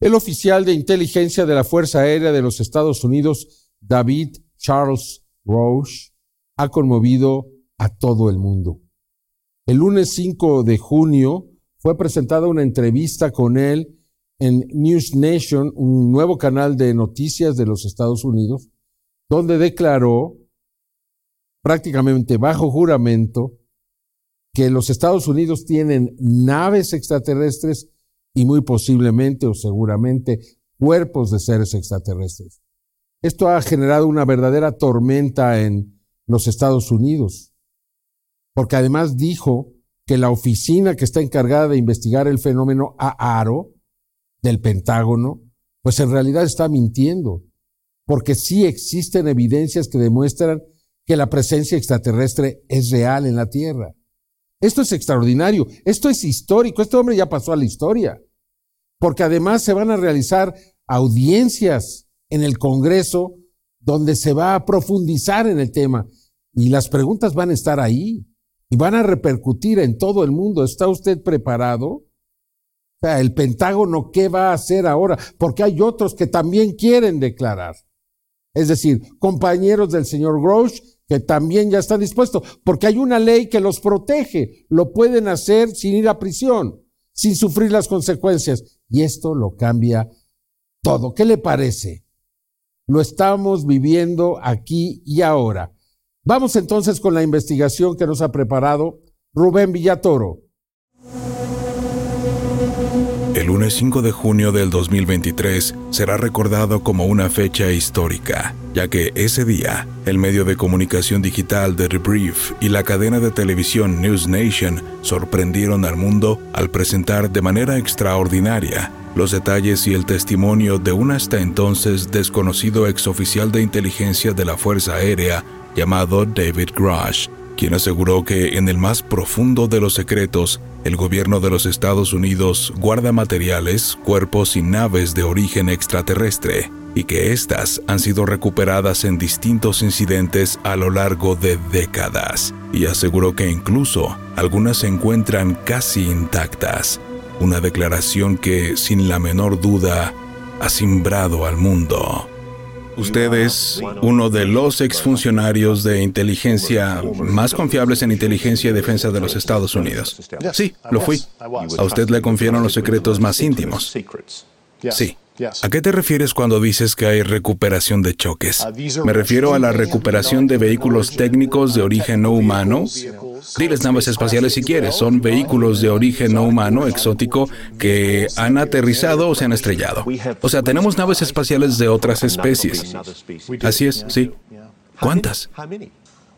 El oficial de inteligencia de la Fuerza Aérea de los Estados Unidos, David Charles Roche, ha conmovido a todo el mundo. El lunes 5 de junio fue presentada una entrevista con él en News Nation, un nuevo canal de noticias de los Estados Unidos, donde declaró prácticamente bajo juramento que los Estados Unidos tienen naves extraterrestres y muy posiblemente o seguramente cuerpos de seres extraterrestres. Esto ha generado una verdadera tormenta en los Estados Unidos, porque además dijo que la oficina que está encargada de investigar el fenómeno AARO del Pentágono, pues en realidad está mintiendo, porque sí existen evidencias que demuestran que la presencia extraterrestre es real en la Tierra. Esto es extraordinario, esto es histórico, este hombre ya pasó a la historia, porque además se van a realizar audiencias en el Congreso donde se va a profundizar en el tema y las preguntas van a estar ahí y van a repercutir en todo el mundo. ¿Está usted preparado? O sea, el Pentágono, ¿qué va a hacer ahora? Porque hay otros que también quieren declarar. Es decir, compañeros del señor Grosh que también ya están dispuestos, porque hay una ley que los protege. Lo pueden hacer sin ir a prisión, sin sufrir las consecuencias. Y esto lo cambia todo. ¿Qué le parece? Lo estamos viviendo aquí y ahora. Vamos entonces con la investigación que nos ha preparado Rubén Villatoro. Lunes 5 de junio del 2023 será recordado como una fecha histórica, ya que ese día, el medio de comunicación digital The Rebrief y la cadena de televisión News Nation sorprendieron al mundo al presentar de manera extraordinaria los detalles y el testimonio de un hasta entonces desconocido exoficial de inteligencia de la Fuerza Aérea llamado David Grush, quien aseguró que en el más profundo de los secretos, el gobierno de los Estados Unidos guarda materiales, cuerpos y naves de origen extraterrestre, y que éstas han sido recuperadas en distintos incidentes a lo largo de décadas, y aseguró que incluso algunas se encuentran casi intactas, una declaración que, sin la menor duda, ha simbrado al mundo. Usted es uno de los exfuncionarios de inteligencia más confiables en inteligencia y defensa de los Estados Unidos. Sí, lo fui. A usted le confiaron los secretos más íntimos. Sí. ¿A qué te refieres cuando dices que hay recuperación de choques? Me refiero a la recuperación de vehículos técnicos de origen no humano. Diles naves espaciales si quieres. Son vehículos de origen no humano, exótico, que han aterrizado o se han estrellado. O sea, tenemos naves espaciales de otras especies. Así es, sí. ¿Cuántas?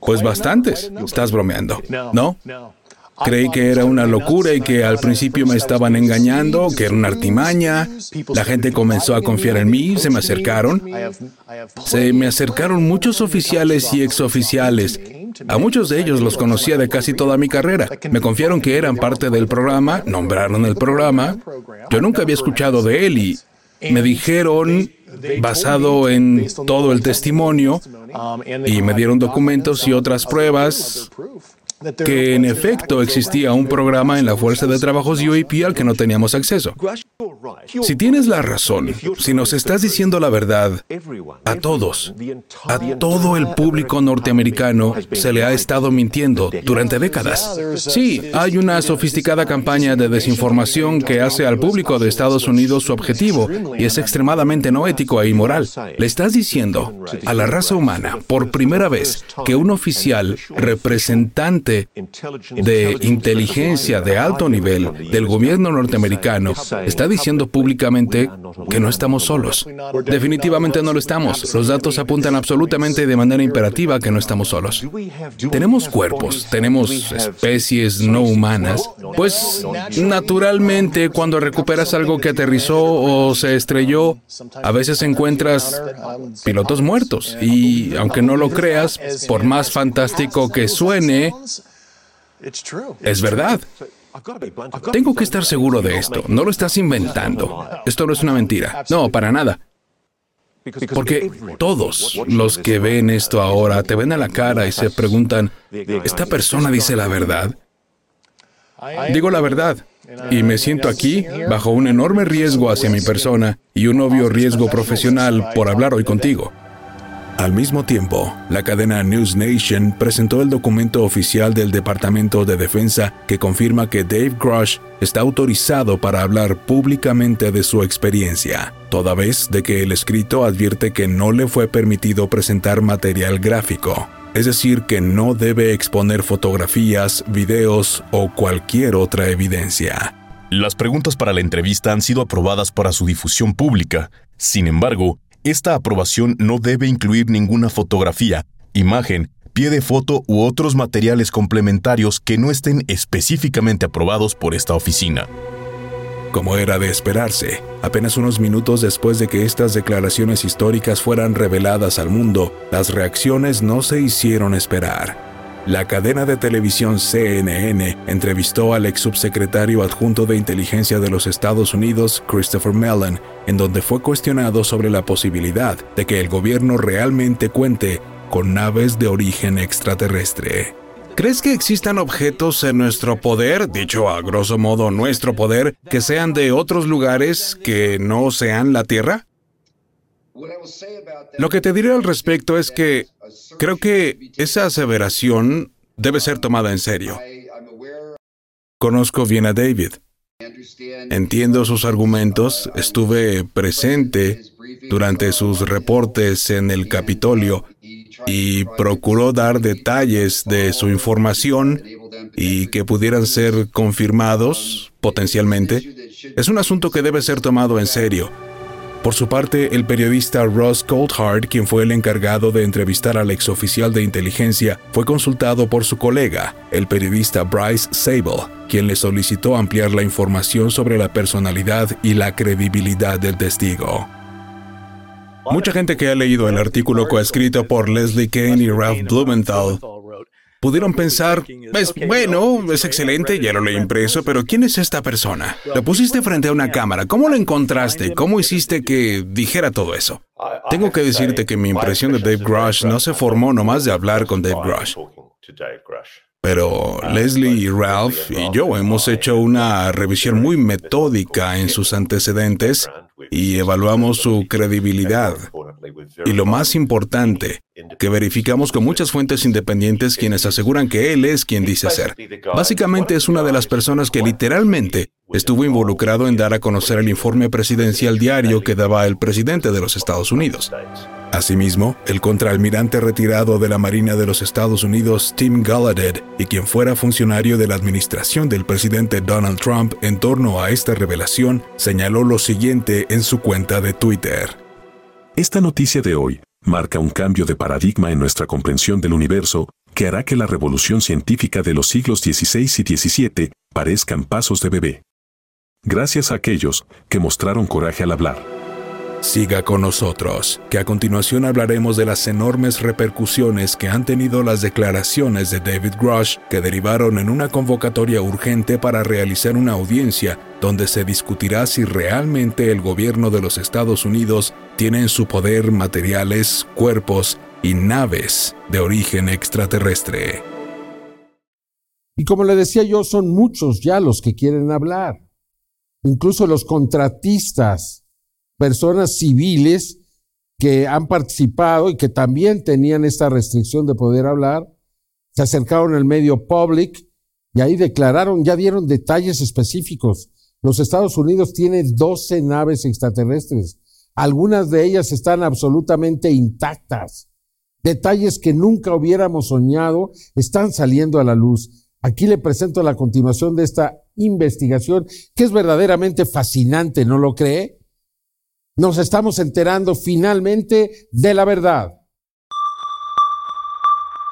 Pues bastantes. Estás bromeando. ¿No? Creí que era una locura y que al principio me estaban engañando, que era una artimaña. La gente comenzó a confiar en mí, se me acercaron. Se me acercaron muchos oficiales y exoficiales. A muchos de ellos los conocía de casi toda mi carrera. Me confiaron que eran parte del programa, nombraron el programa. Yo nunca había escuchado de él y me dijeron, basado en todo el testimonio, y me dieron documentos y otras pruebas que en efecto existía un programa en la Fuerza de Trabajos UAP al que no teníamos acceso. Si tienes la razón, si nos estás diciendo la verdad, a todos, a todo el público norteamericano se le ha estado mintiendo durante décadas. Sí, hay una sofisticada campaña de desinformación que hace al público de Estados Unidos su objetivo y es extremadamente no ético e inmoral. Le estás diciendo a la raza humana por primera vez que un oficial representante de inteligencia de alto nivel del gobierno norteamericano está diciendo públicamente que no estamos solos. Definitivamente no lo estamos. Los datos apuntan absolutamente de manera imperativa que no estamos solos. Tenemos cuerpos, tenemos especies no humanas. Pues naturalmente cuando recuperas algo que aterrizó o se estrelló, a veces encuentras pilotos muertos. Y aunque no lo creas, por más fantástico que suene, es verdad. Tengo que estar seguro de esto. No lo estás inventando. Esto no es una mentira. No, para nada. Porque todos los que ven esto ahora te ven a la cara y se preguntan, ¿esta persona dice la verdad? Digo la verdad. Y me siento aquí bajo un enorme riesgo hacia mi persona y un obvio riesgo profesional por hablar hoy contigo. Al mismo tiempo, la cadena News Nation presentó el documento oficial del Departamento de Defensa que confirma que Dave Grush está autorizado para hablar públicamente de su experiencia, toda vez de que el escrito advierte que no le fue permitido presentar material gráfico, es decir, que no debe exponer fotografías, videos o cualquier otra evidencia. Las preguntas para la entrevista han sido aprobadas para su difusión pública. Sin embargo, esta aprobación no debe incluir ninguna fotografía, imagen, pie de foto u otros materiales complementarios que no estén específicamente aprobados por esta oficina. Como era de esperarse, apenas unos minutos después de que estas declaraciones históricas fueran reveladas al mundo, las reacciones no se hicieron esperar. La cadena de televisión CNN entrevistó al ex subsecretario adjunto de inteligencia de los Estados Unidos, Christopher Mellon, en donde fue cuestionado sobre la posibilidad de que el gobierno realmente cuente con naves de origen extraterrestre. ¿Crees que existan objetos en nuestro poder, dicho a grosso modo nuestro poder, que sean de otros lugares que no sean la Tierra? Lo que te diré al respecto es que creo que esa aseveración debe ser tomada en serio. Conozco bien a David. Entiendo sus argumentos, estuve presente durante sus reportes en el Capitolio y procuró dar detalles de su información y que pudieran ser confirmados potencialmente. Es un asunto que debe ser tomado en serio. Por su parte, el periodista Ross Coulthard, quien fue el encargado de entrevistar al exoficial de inteligencia, fue consultado por su colega, el periodista Bryce Sable, quien le solicitó ampliar la información sobre la personalidad y la credibilidad del testigo. Mucha gente que ha leído el artículo coescrito por Leslie Kane y Ralph Blumenthal pudieron pensar, pues bueno, es excelente, ya lo leí impreso, pero ¿quién es esta persona? Lo pusiste frente a una cámara, ¿cómo lo encontraste? ¿Cómo hiciste que dijera todo eso? Tengo que decirte que mi impresión de Dave Grush no se formó nomás de hablar con Dave Grush. Pero Leslie y Ralph y yo hemos hecho una revisión muy metódica en sus antecedentes y evaluamos su credibilidad. Y lo más importante, que verificamos con muchas fuentes independientes quienes aseguran que él es quien dice ser. Básicamente es una de las personas que literalmente estuvo involucrado en dar a conocer el informe presidencial diario que daba el presidente de los Estados Unidos. Asimismo, el contraalmirante retirado de la Marina de los Estados Unidos, Tim Gallaudet, y quien fuera funcionario de la administración del presidente Donald Trump en torno a esta revelación, señaló lo siguiente en su cuenta de Twitter. Esta noticia de hoy marca un cambio de paradigma en nuestra comprensión del universo que hará que la revolución científica de los siglos XVI y XVII parezcan pasos de bebé. Gracias a aquellos que mostraron coraje al hablar. Siga con nosotros, que a continuación hablaremos de las enormes repercusiones que han tenido las declaraciones de David Grush que derivaron en una convocatoria urgente para realizar una audiencia donde se discutirá si realmente el gobierno de los Estados Unidos tiene en su poder materiales, cuerpos y naves de origen extraterrestre. Y como le decía yo, son muchos ya los que quieren hablar. Incluso los contratistas personas civiles que han participado y que también tenían esta restricción de poder hablar, se acercaron al medio public y ahí declararon, ya dieron detalles específicos. Los Estados Unidos tienen 12 naves extraterrestres. Algunas de ellas están absolutamente intactas. Detalles que nunca hubiéramos soñado están saliendo a la luz. Aquí le presento la continuación de esta investigación, que es verdaderamente fascinante, ¿no lo cree? Nos estamos enterando finalmente de la verdad.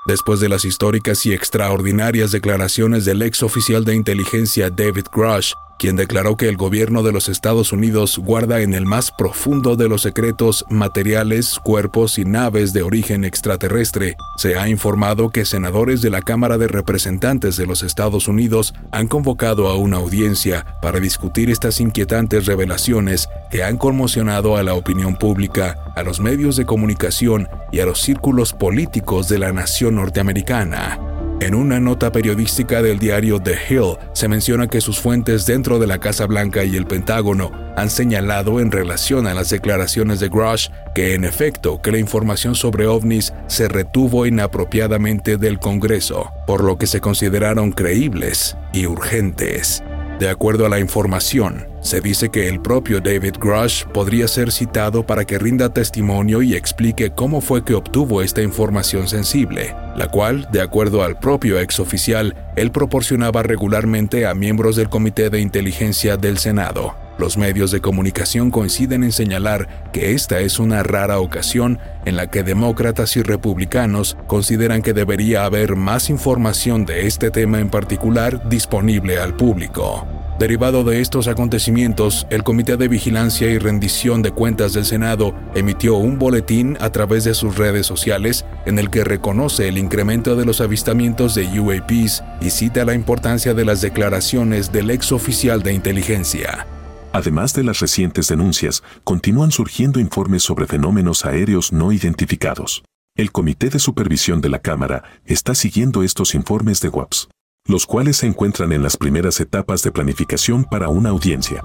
Después de las históricas y extraordinarias declaraciones del ex oficial de inteligencia David Grush, quien declaró que el gobierno de los Estados Unidos guarda en el más profundo de los secretos materiales, cuerpos y naves de origen extraterrestre. Se ha informado que senadores de la Cámara de Representantes de los Estados Unidos han convocado a una audiencia para discutir estas inquietantes revelaciones que han conmocionado a la opinión pública, a los medios de comunicación y a los círculos políticos de la nación norteamericana. En una nota periodística del diario The Hill se menciona que sus fuentes dentro de la Casa Blanca y el Pentágono han señalado en relación a las declaraciones de Grush que en efecto que la información sobre ovnis se retuvo inapropiadamente del Congreso, por lo que se consideraron creíbles y urgentes. De acuerdo a la información, se dice que el propio David Grush podría ser citado para que rinda testimonio y explique cómo fue que obtuvo esta información sensible, la cual, de acuerdo al propio exoficial, él proporcionaba regularmente a miembros del Comité de Inteligencia del Senado. Los medios de comunicación coinciden en señalar que esta es una rara ocasión en la que demócratas y republicanos consideran que debería haber más información de este tema en particular disponible al público. Derivado de estos acontecimientos, el Comité de Vigilancia y Rendición de Cuentas del Senado emitió un boletín a través de sus redes sociales en el que reconoce el incremento de los avistamientos de UAPs y cita la importancia de las declaraciones del ex oficial de inteligencia. Además de las recientes denuncias, continúan surgiendo informes sobre fenómenos aéreos no identificados. El Comité de Supervisión de la Cámara está siguiendo estos informes de WAPS, los cuales se encuentran en las primeras etapas de planificación para una audiencia.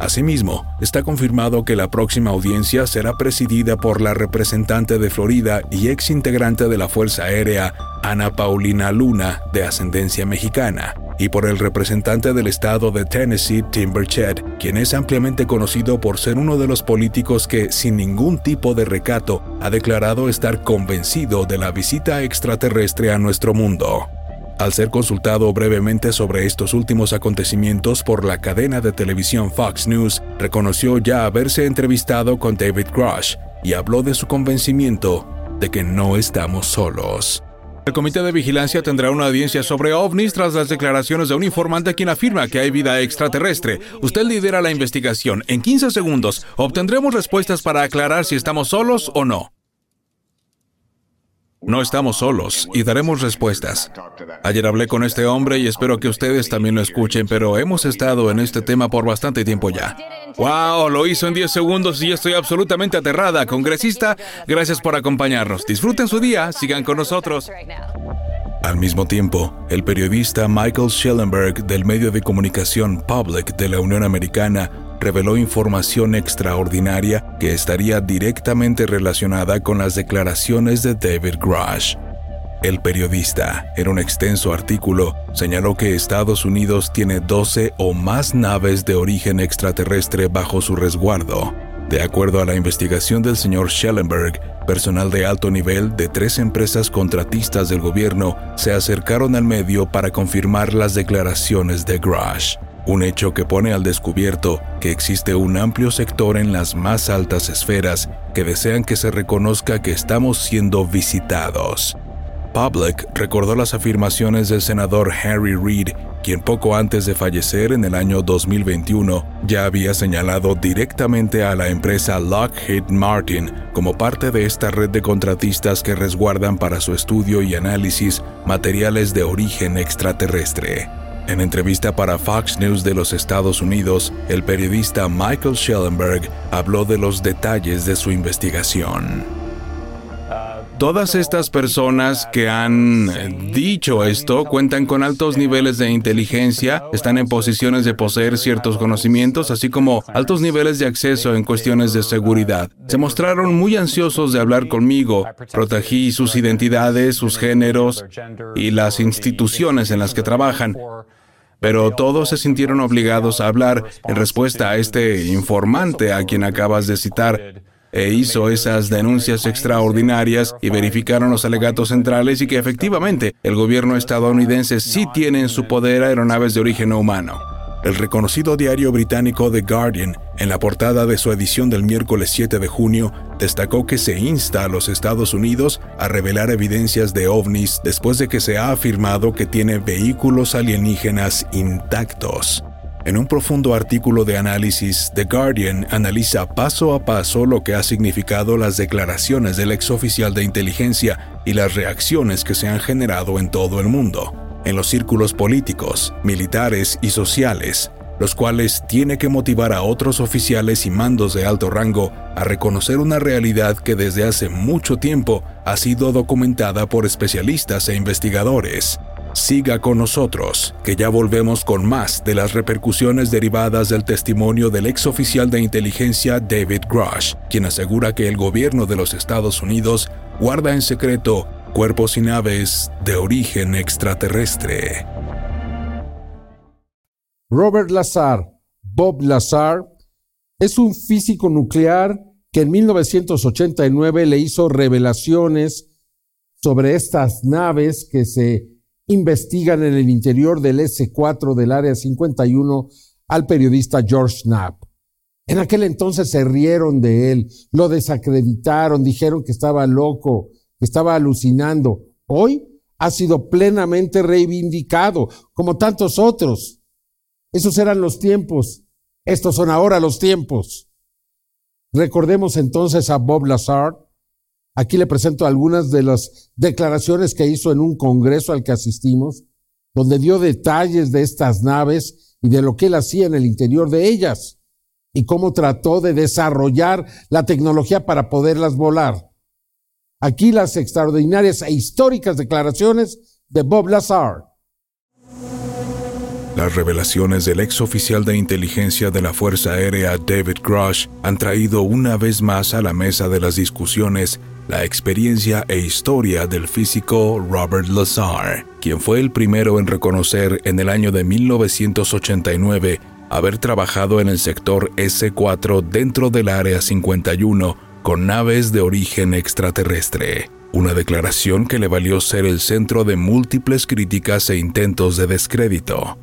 Asimismo, está confirmado que la próxima audiencia será presidida por la representante de Florida y ex integrante de la Fuerza Aérea, Ana Paulina Luna, de ascendencia mexicana, y por el representante del estado de Tennessee, Tim Burchett, quien es ampliamente conocido por ser uno de los políticos que, sin ningún tipo de recato, ha declarado estar convencido de la visita extraterrestre a nuestro mundo. Al ser consultado brevemente sobre estos últimos acontecimientos por la cadena de televisión Fox News, reconoció ya haberse entrevistado con David Grush y habló de su convencimiento de que no estamos solos. El Comité de Vigilancia tendrá una audiencia sobre ovnis tras las declaraciones de un informante quien afirma que hay vida extraterrestre. Usted lidera la investigación. En 15 segundos obtendremos respuestas para aclarar si estamos solos o no. No estamos solos y daremos respuestas. Ayer hablé con este hombre y espero que ustedes también lo escuchen, pero hemos estado en este tema por bastante tiempo ya. ¡Wow! Lo hizo en 10 segundos y estoy absolutamente aterrada. Congresista, gracias por acompañarnos. Disfruten su día, sigan con nosotros. Al mismo tiempo, el periodista Michael Schellenberg del medio de comunicación Public de la Unión Americana reveló información extraordinaria que estaría directamente relacionada con las declaraciones de David Grush. El periodista, en un extenso artículo, señaló que Estados Unidos tiene 12 o más naves de origen extraterrestre bajo su resguardo. De acuerdo a la investigación del señor Schellenberg, personal de alto nivel de tres empresas contratistas del gobierno se acercaron al medio para confirmar las declaraciones de Grush un hecho que pone al descubierto que existe un amplio sector en las más altas esferas que desean que se reconozca que estamos siendo visitados. Public recordó las afirmaciones del senador Harry Reid, quien poco antes de fallecer en el año 2021 ya había señalado directamente a la empresa Lockheed Martin como parte de esta red de contratistas que resguardan para su estudio y análisis materiales de origen extraterrestre. En entrevista para Fox News de los Estados Unidos, el periodista Michael Schellenberg habló de los detalles de su investigación. Todas estas personas que han eh, dicho esto cuentan con altos niveles de inteligencia, están en posiciones de poseer ciertos conocimientos, así como altos niveles de acceso en cuestiones de seguridad. Se mostraron muy ansiosos de hablar conmigo, protegí sus identidades, sus géneros y las instituciones en las que trabajan pero todos se sintieron obligados a hablar en respuesta a este informante a quien acabas de citar e hizo esas denuncias extraordinarias y verificaron los alegatos centrales y que efectivamente el gobierno estadounidense sí tiene en su poder aeronaves de origen humano. El reconocido diario británico The Guardian, en la portada de su edición del miércoles 7 de junio, destacó que se insta a los Estados Unidos a revelar evidencias de ovnis después de que se ha afirmado que tiene vehículos alienígenas intactos. En un profundo artículo de análisis, The Guardian analiza paso a paso lo que ha significado las declaraciones del exoficial de inteligencia y las reacciones que se han generado en todo el mundo en los círculos políticos, militares y sociales, los cuales tiene que motivar a otros oficiales y mandos de alto rango a reconocer una realidad que desde hace mucho tiempo ha sido documentada por especialistas e investigadores. Siga con nosotros, que ya volvemos con más de las repercusiones derivadas del testimonio del ex oficial de inteligencia David Grush, quien asegura que el gobierno de los Estados Unidos guarda en secreto cuerpos y naves de origen extraterrestre. Robert Lazar, Bob Lazar, es un físico nuclear que en 1989 le hizo revelaciones sobre estas naves que se investigan en el interior del S4 del Área 51 al periodista George Knapp. En aquel entonces se rieron de él, lo desacreditaron, dijeron que estaba loco, estaba alucinando. Hoy ha sido plenamente reivindicado, como tantos otros. Esos eran los tiempos. Estos son ahora los tiempos. Recordemos entonces a Bob Lazar. Aquí le presento algunas de las declaraciones que hizo en un congreso al que asistimos, donde dio detalles de estas naves y de lo que él hacía en el interior de ellas y cómo trató de desarrollar la tecnología para poderlas volar. Aquí las extraordinarias e históricas declaraciones de Bob Lazar. Las revelaciones del ex oficial de inteligencia de la Fuerza Aérea David Grush han traído una vez más a la mesa de las discusiones la experiencia e historia del físico Robert Lazar, quien fue el primero en reconocer en el año de 1989 haber trabajado en el sector S4 dentro del Área 51 con naves de origen extraterrestre. Una declaración que le valió ser el centro de múltiples críticas e intentos de descrédito.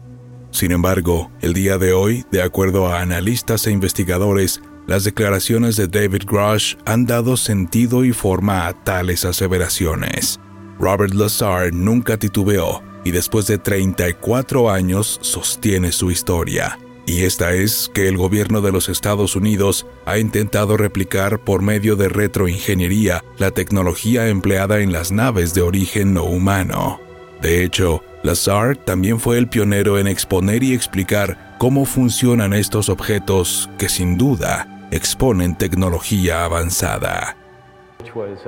Sin embargo, el día de hoy, de acuerdo a analistas e investigadores, las declaraciones de David Grush han dado sentido y forma a tales aseveraciones. Robert Lazar nunca titubeó y después de 34 años sostiene su historia. Y esta es que el gobierno de los Estados Unidos ha intentado replicar por medio de retroingeniería la tecnología empleada en las naves de origen no humano. De hecho, Lazar también fue el pionero en exponer y explicar cómo funcionan estos objetos que sin duda exponen tecnología avanzada.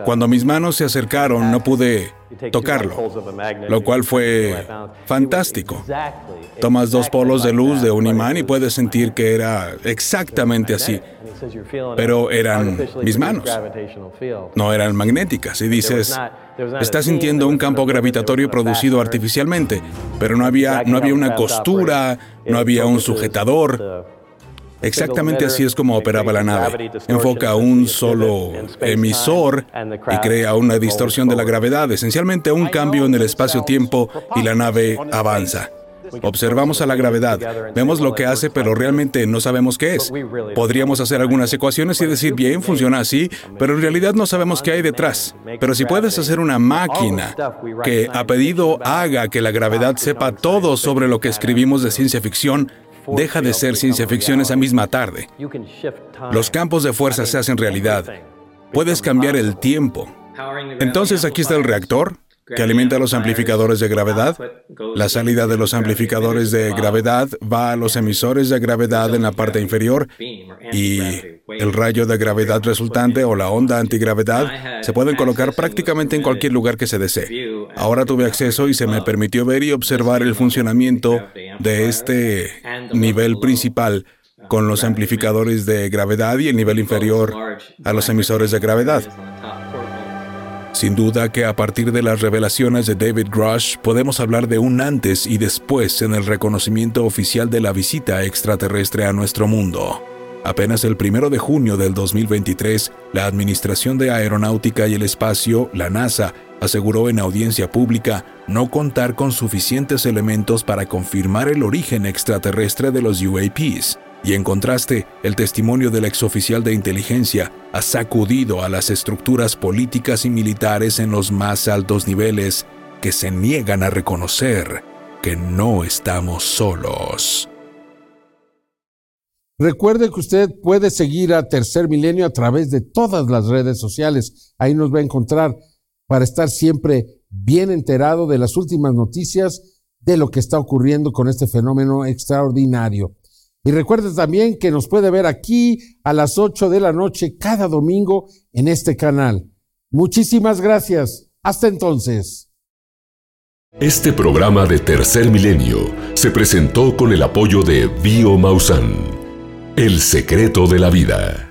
Cuando mis manos se acercaron no pude tocarlo, lo cual fue fantástico. Tomas dos polos de luz de un imán y puedes sentir que era exactamente así, pero eran mis manos, no eran magnéticas. Y dices, estás sintiendo un campo gravitatorio producido artificialmente, pero no había, no había una costura, no había un sujetador. Exactamente así es como operaba la nave. Enfoca un solo emisor y crea una distorsión de la gravedad, esencialmente un cambio en el espacio-tiempo y la nave avanza. Observamos a la gravedad, vemos lo que hace, pero realmente no sabemos qué es. Podríamos hacer algunas ecuaciones y decir, bien, funciona así, pero en realidad no sabemos qué hay detrás. Pero si puedes hacer una máquina que a pedido haga que la gravedad sepa todo sobre lo que escribimos de ciencia ficción, deja de ser ciencia ficción esa misma tarde. Los campos de fuerza se hacen realidad. Puedes cambiar el tiempo. Entonces aquí está el reactor, que alimenta los amplificadores de gravedad. La salida de los amplificadores de gravedad va a los emisores de gravedad en la parte inferior y el rayo de gravedad resultante o la onda antigravedad se pueden colocar prácticamente en cualquier lugar que se desee. Ahora tuve acceso y se me permitió ver y observar el funcionamiento de este nivel principal con los amplificadores de gravedad y el nivel inferior a los emisores de gravedad. Sin duda que a partir de las revelaciones de David Grush podemos hablar de un antes y después en el reconocimiento oficial de la visita extraterrestre a nuestro mundo. Apenas el 1 de junio del 2023, la Administración de Aeronáutica y el Espacio, la NASA, aseguró en audiencia pública no contar con suficientes elementos para confirmar el origen extraterrestre de los UAPs. Y en contraste, el testimonio del exoficial de inteligencia ha sacudido a las estructuras políticas y militares en los más altos niveles que se niegan a reconocer que no estamos solos. Recuerde que usted puede seguir a Tercer Milenio a través de todas las redes sociales. Ahí nos va a encontrar para estar siempre bien enterado de las últimas noticias de lo que está ocurriendo con este fenómeno extraordinario. Y recuerde también que nos puede ver aquí a las 8 de la noche cada domingo en este canal. Muchísimas gracias. Hasta entonces. Este programa de Tercer Milenio se presentó con el apoyo de Bio Mausan, El secreto de la vida.